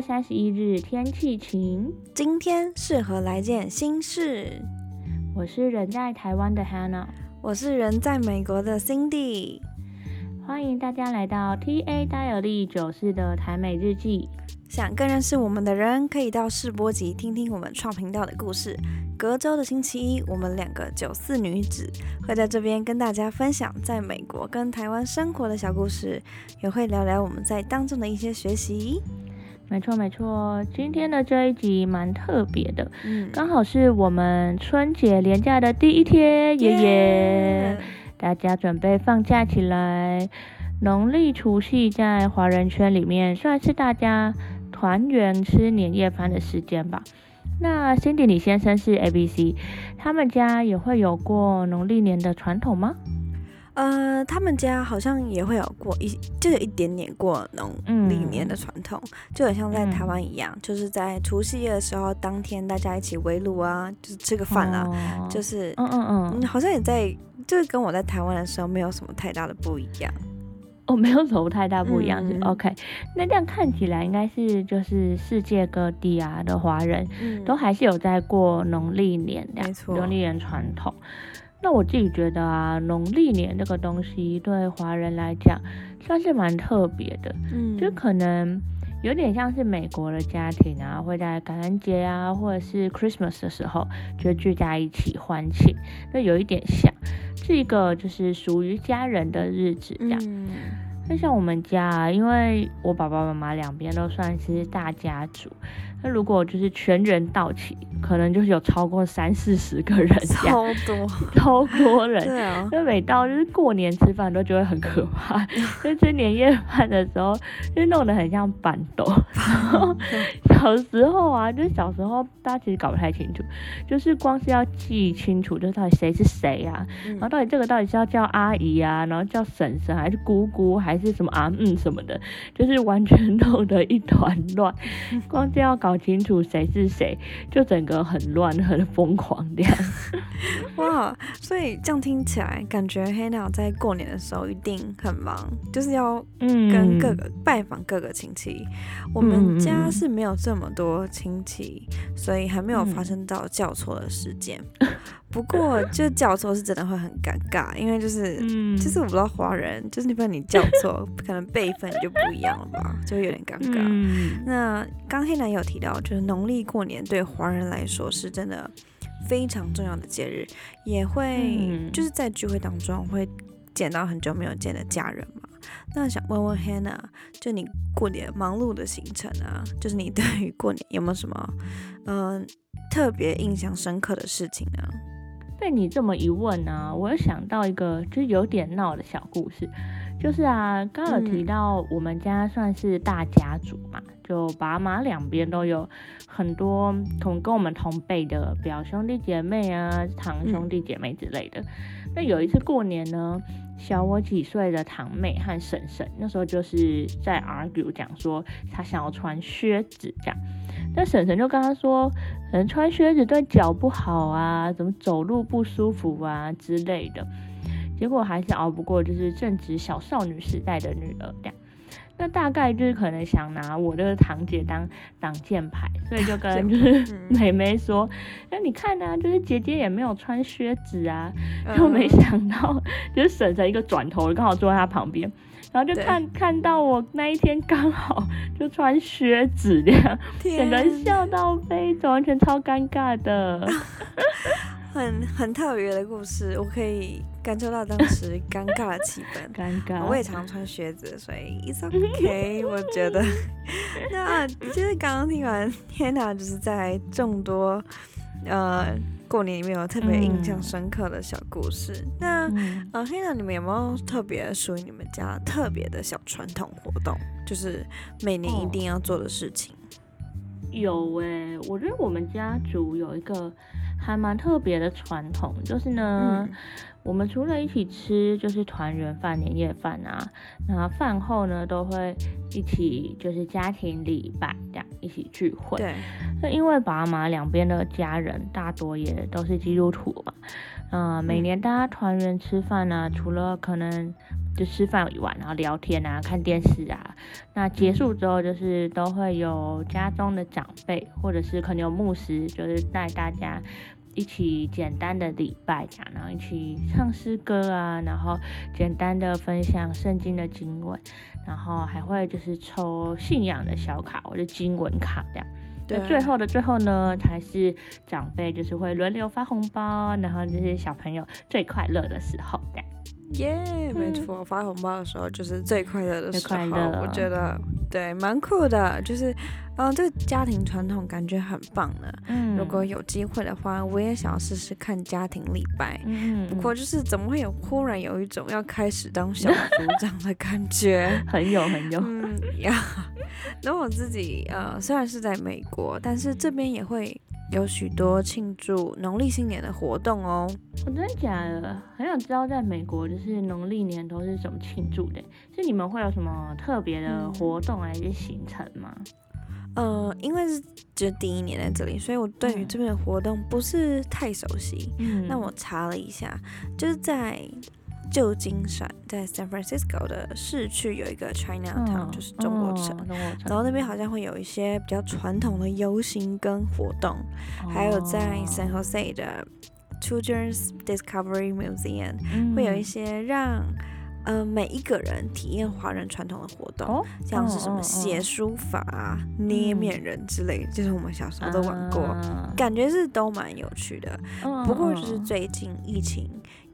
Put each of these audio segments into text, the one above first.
三十一日，天气晴。今天适合来件新事。我是人在台湾的 Hannah，我是人在美国的 Cindy。欢迎大家来到 TA 戴尔利九四的台美日记。想更认识我们的人，可以到试播集听听我们创频道的故事。隔周的星期一，我们两个九四女子会在这边跟大家分享在美国跟台湾生活的小故事，也会聊聊我们在当中的一些学习。没错没错，今天的这一集蛮特别的，嗯，刚好是我们春节连假的第一天，爷爷，大家准备放假起来。农历除夕在华人圈里面算是大家。团圆吃年夜饭的时间吧。那 Cindy 李先生是 ABC，他们家也会有过农历年的传统吗？呃，他们家好像也会有过一，就有一点点过农历年的传统，就很像在台湾一样，就是在除夕夜的时候，当天大家一起围炉啊，就是吃个饭啊，就是嗯嗯嗯，好像也在，就是跟我在台湾的时候没有什么太大的不一样。哦，没有什么太大不一样，是 OK。那这样看起来，应该是就是世界各地啊的华人，都还是有在过农历年的，农历年传统。那我自己觉得啊，农历年这个东西对华人来讲算是蛮特别的，嗯，就可能。有点像是美国的家庭啊，会在感恩节啊，或者是 Christmas 的时候就聚在一起欢庆，那有一点像，是一个就是属于家人的日子这样。那像我们家，因为我爸爸妈妈两边都算是大家族。那如果就是全员到齐，可能就是有超过三四十个人，超多，超多人。对啊，那每到就是过年吃饭都觉得很可怕，就吃年夜饭的时候就弄得很像板豆。小时候啊，就是小时候大家其实搞不太清楚，就是光是要记清楚，就是到底谁是谁啊，然后到底这个到底是要叫阿姨啊，然后叫婶婶还是姑姑还是什么啊嗯什么的，就是完全 弄得一团乱，光是要搞。搞清楚谁是谁，就整个很乱很疯狂这样。哇，所以这样听起来，感觉黑鸟在过年的时候一定很忙，就是要跟各个拜访各个亲戚。我们家是没有这么多亲戚，所以还没有发生到叫错的事件。不过，就叫错是真的会很尴尬，因为就是，就是我不知道华人，就是你不然你叫 错，可能辈分就不一样了吧，就有点尴尬。那刚黑男有提到，就是农历过年对华人来说是真的非常重要的节日，也会就是在聚会当中会见到很久没有见的家人嘛。那想问问 Hannah，就你过年忙碌的行程啊，就是你对于过年有没有什么嗯特别印象深刻的事情呢？被你这么一问呢，我又想到一个就有点闹的小故事，就是啊，刚有提到我们家算是大家族嘛，就爸妈两边都有很多同跟我们同辈的表兄弟姐妹啊、堂兄弟姐妹之类的。那有一次过年呢，小我几岁的堂妹和婶婶那时候就是在 argue 讲说，她想要穿靴子这样。那婶婶就跟他说，可能穿靴子对脚不好啊，怎么走路不舒服啊之类的。结果还是熬不过，就是正值小少女时代的女儿这样。那大概就是可能想拿我的堂姐当挡箭牌，所以就跟就是 妹妹说，那你看呢，就是姐姐也没有穿靴子啊。就没想到，就是婶婶一个转头，刚好坐在她旁边。然后就看看到我那一天刚好就穿靴子这样，整个人笑到飞走，完全超尴尬的，很很特别的故事，我可以感受到当时尴尬的气氛。尴尬，我也常穿靴子，所以 it's okay。我觉得，那其实刚刚听完天哪，就是在众多呃。过年里面有特别印象深刻的小故事。那呃，黑娜，你们有没有特别属于你们家特别的小传统活动？就是每年一定要做的事情？有诶，我觉得我们家族有一个还蛮特别的传统，就是呢。我们除了一起吃，就是团圆饭、年夜饭啊，那饭后呢都会一起就是家庭礼拜这样一起聚会。对。那因为爸妈两边的家人大多也都是基督徒嘛，嗯，每年大家团圆吃饭呢，除了可能就吃饭以外，然后聊天啊，看电视啊。那结束之后，就是都会有家中的长辈，或者是可能有牧师，就是带大家一起简单的礼拜讲，然后一起唱诗歌啊，然后简单的分享圣经的经文，然后还会就是抽信仰的小卡或者经文卡这样。那最后的最后呢，才是长辈就是会轮流发红包，然后这些小朋友最快乐的时候这样。耶，没错，发红包的时候就是最快乐的时候，我觉得对，蛮酷的，就是，嗯，这个家庭传统感觉很棒呢。嗯，如果有机会的话，我也想要试试看家庭礼拜。嗯不过就是怎么会有忽然有一种要开始当小组长的感觉？很有很有。嗯呀，那我自己呃，虽然是在美国，但是这边也会。有许多庆祝农历新年的活动哦。我真的假的？很想知道在美国就是农历年都是怎么庆祝的？是你们会有什么特别的活动还是行程吗？呃，因为是就第一年在这里，所以我对于这边的活动不是太熟悉。嗯，那我查了一下，就是在。旧金山在 San Francisco 的市区有一个 Chinatown，就是中国城，然后那边好像会有一些比较传统的游行跟活动，还有在 San Jose 的 Children's Discovery Museum 会有一些让呃每一个人体验华人传统的活动，像是什么写书法、捏面人之类，就是我们小时候都玩过，感觉是都蛮有趣的。不过就是最近疫情。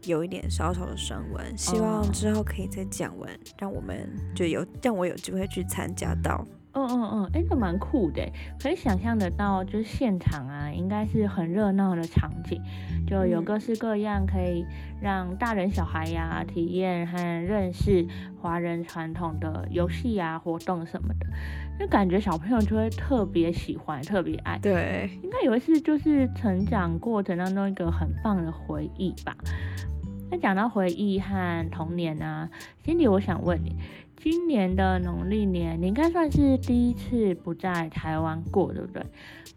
有一点小小的升温，希望之后可以再降温，让我们就有让我有机会去参加到。嗯嗯嗯，哎，这蛮酷的，可以想象得到，就是现场啊，应该是很热闹的场景，就有各式各样可以让大人小孩呀体验和认识华人传统的游戏啊活动什么的，就感觉小朋友就会特别喜欢，特别爱。对，应该以为是就是成长过程当中一个很棒的回忆吧。那讲到回忆和童年啊，心里我想问你，今年的农历年你应该算是第一次不在台湾过，对不对？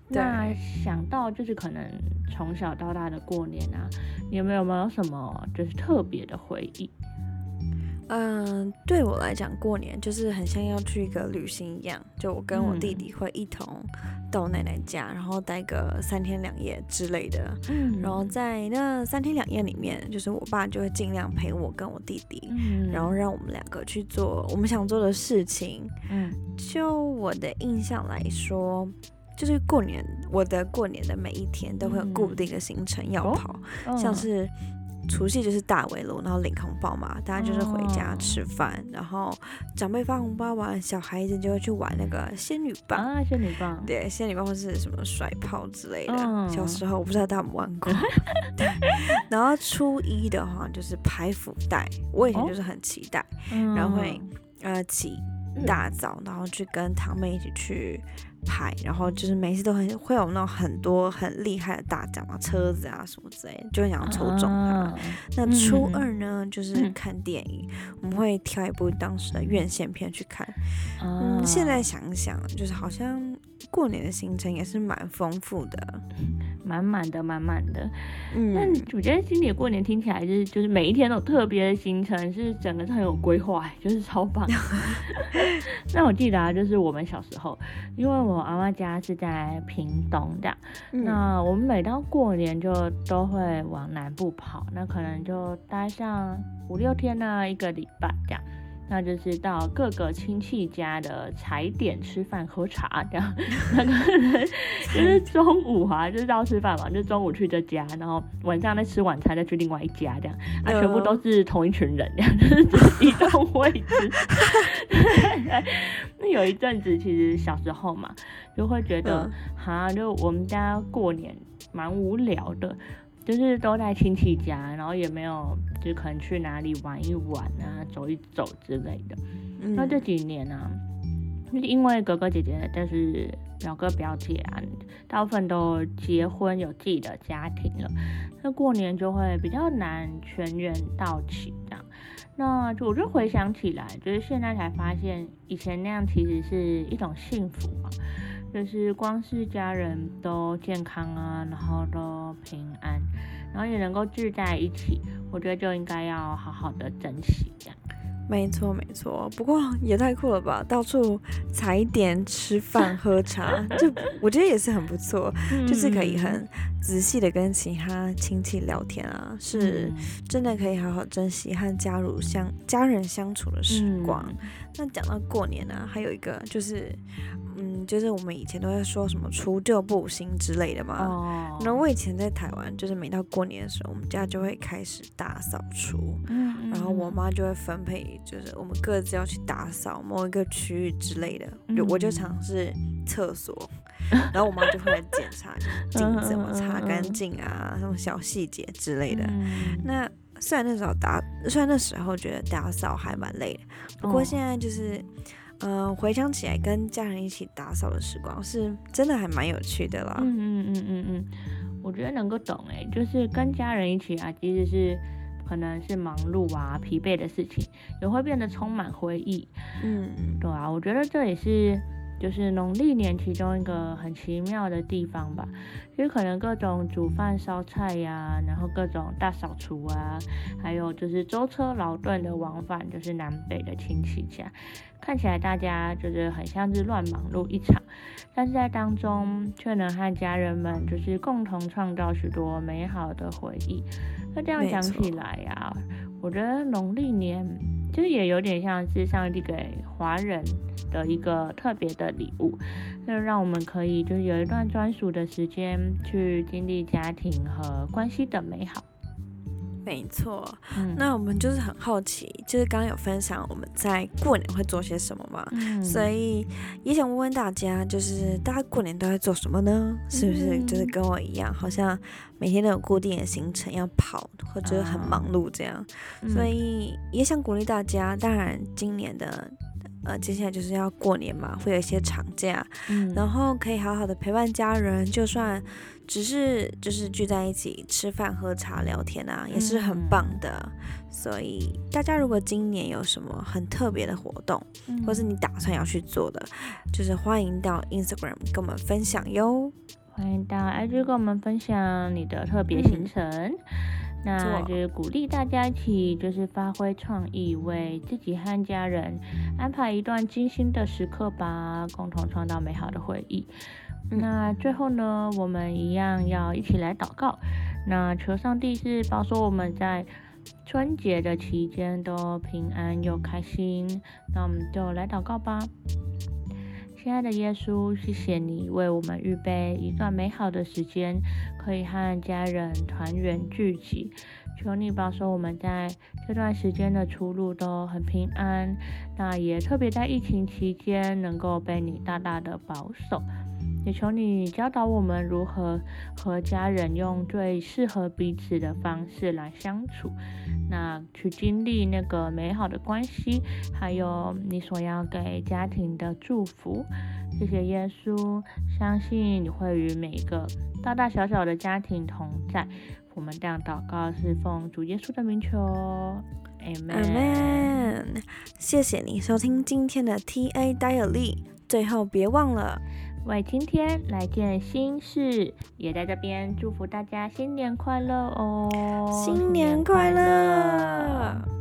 那想到就是可能从小到大的过年啊，你有没有没有什么就是特别的回忆？嗯，对我来讲，过年就是很像要去一个旅行一样。就我跟我弟弟会一同到奶奶家，然后待个三天两夜之类的。嗯，然后在那三天两夜里面，就是我爸就会尽量陪我跟我弟弟，然后让我们两个去做我们想做的事情。嗯，就我的印象来说，就是过年，我的过年的每一天都会有固定的行程要跑，像是。除夕就是大围炉，然后领红包嘛，大家就是回家吃饭，然后长辈发红包完，小孩子就会去玩那个仙女棒啊，仙女棒，对，仙女棒或是什么甩炮之类的。小时候我不知道大家有玩过。对，然后初一的话就是排福袋，我以前就是很期待，然后会呃起大早，然后去跟堂妹一起去。拍，然后就是每次都很会有那种很多很厉害的大奖啊，车子啊什么之类的，就很想抽中它。那初二呢，就是看电影，我们会挑一部当时的院线片去看。嗯，现在想想，就是好像过年的行程也是蛮丰富的。满满的，满满的。嗯，但我觉得今年过年听起来就是就是每一天都有特别的行程，是整个很有规划，就是超棒。那我记得啊，就是我们小时候，因为我阿妈家是在屏东的，那我们每到过年就都会往南部跑，那可能就待上五六天呢，一个礼拜这样。那就是到各个亲戚家的踩点吃饭喝茶这样，那个人 就是中午啊，就是到吃饭嘛，就中午去这家，然后晚上再吃晚餐再去另外一家这样，啊，全部都是同一群人这样，就是只移动位置。那有一阵子其实小时候嘛，就会觉得哈，就我们家过年蛮无聊的。就是都在亲戚家，然后也没有，就可能去哪里玩一玩啊，走一走之类的。那这几年呢，就是因为哥哥姐姐，但是表哥表姐啊，大部分都结婚有自己的家庭了，那过年就会比较难全员到齐这样。那就我就回想起来，就是现在才发现，以前那样其实是一种幸福嘛。就是光是家人都健康啊，然后都平安，然后也能够聚在一起，我觉得就应该要好好的珍惜这样。没错没错，不过也太酷了吧！到处踩点、吃饭、喝茶，就我觉得也是很不错，就是可以很仔细的跟其他亲戚聊天啊，是真的可以好好珍惜和家人相家人相处的时光。那讲到过年呢，还有一个就是。嗯，就是我们以前都在说什么除旧布新之类的嘛。哦。那我以前在台湾，就是每到过年的时候，我们家就会开始大扫除。嗯。然后我妈就会分配，就是我们各自要去打扫某一个区域之类的。就我就尝试厕所，然后我妈就会来检查镜子怎么擦干净啊，什么小细节之类的。那虽然那时候打，虽然那时候觉得打扫还蛮累的，不过现在就是。嗯，回想起来跟家人一起打扫的时光，是真的还蛮有趣的啦。嗯嗯嗯嗯嗯，我觉得能够懂哎，就是跟家人一起啊，即使是可能是忙碌啊、疲惫的事情，也会变得充满回忆。嗯，对啊，我觉得这也是。就是农历年其中一个很奇妙的地方吧，就是可能各种煮饭烧菜呀，然后各种大扫除啊，还有就是舟车劳顿的往返，就是南北的亲戚家，看起来大家就是很像是乱忙碌一场，但是在当中却能和家人们就是共同创造许多美好的回忆。那这样讲起来呀，我觉得农历年。这也有点像是上帝给华人的一个特别的礼物，就让我们可以就是有一段专属的时间去经历家庭和关系的美好。没错，那我们就是很好奇，就是刚刚有分享我们在过年会做些什么嘛，所以也想问问大家，就是大家过年都在做什么呢？是不是就是跟我一样，好像每天都有固定的行程要跑，或者很忙碌这样？所以也想鼓励大家，当然今年的。呃，接下来就是要过年嘛，会有一些长假，嗯，然后可以好好的陪伴家人，就算只是就是聚在一起吃饭、喝茶、聊天啊，也是很棒的。所以大家如果今年有什么很特别的活动，或是你打算要去做的，就是欢迎到 Instagram 跟我们分享哟。欢迎到 IG 跟我们分享你的特别行程。那就是鼓励大家一起，就是发挥创意，为自己和家人安排一段精心的时刻吧，共同创造美好的回忆。那最后呢，我们一样要一起来祷告。那求上帝是保守我们在春节的期间都平安又开心。那我们就来祷告吧。亲爱的耶稣，谢谢你为我们预备一段美好的时间，可以和家人团圆聚集。求你保守我们在这段时间的出路都很平安。那也特别在疫情期间能够被你大大的保守。也求你教导我们如何和家人用最适合彼此的方式来相处，那去经历那个美好的关系，还有你所要给家庭的祝福。谢谢耶稣，相信你会与每一个大大小小的家庭同在。我们这样祷告是奉主耶稣的名求，Amen。谢谢你收听今天的 TA Daily，最后别忘了。为今天来件新事，也在这边祝福大家新年快乐哦！新年快乐！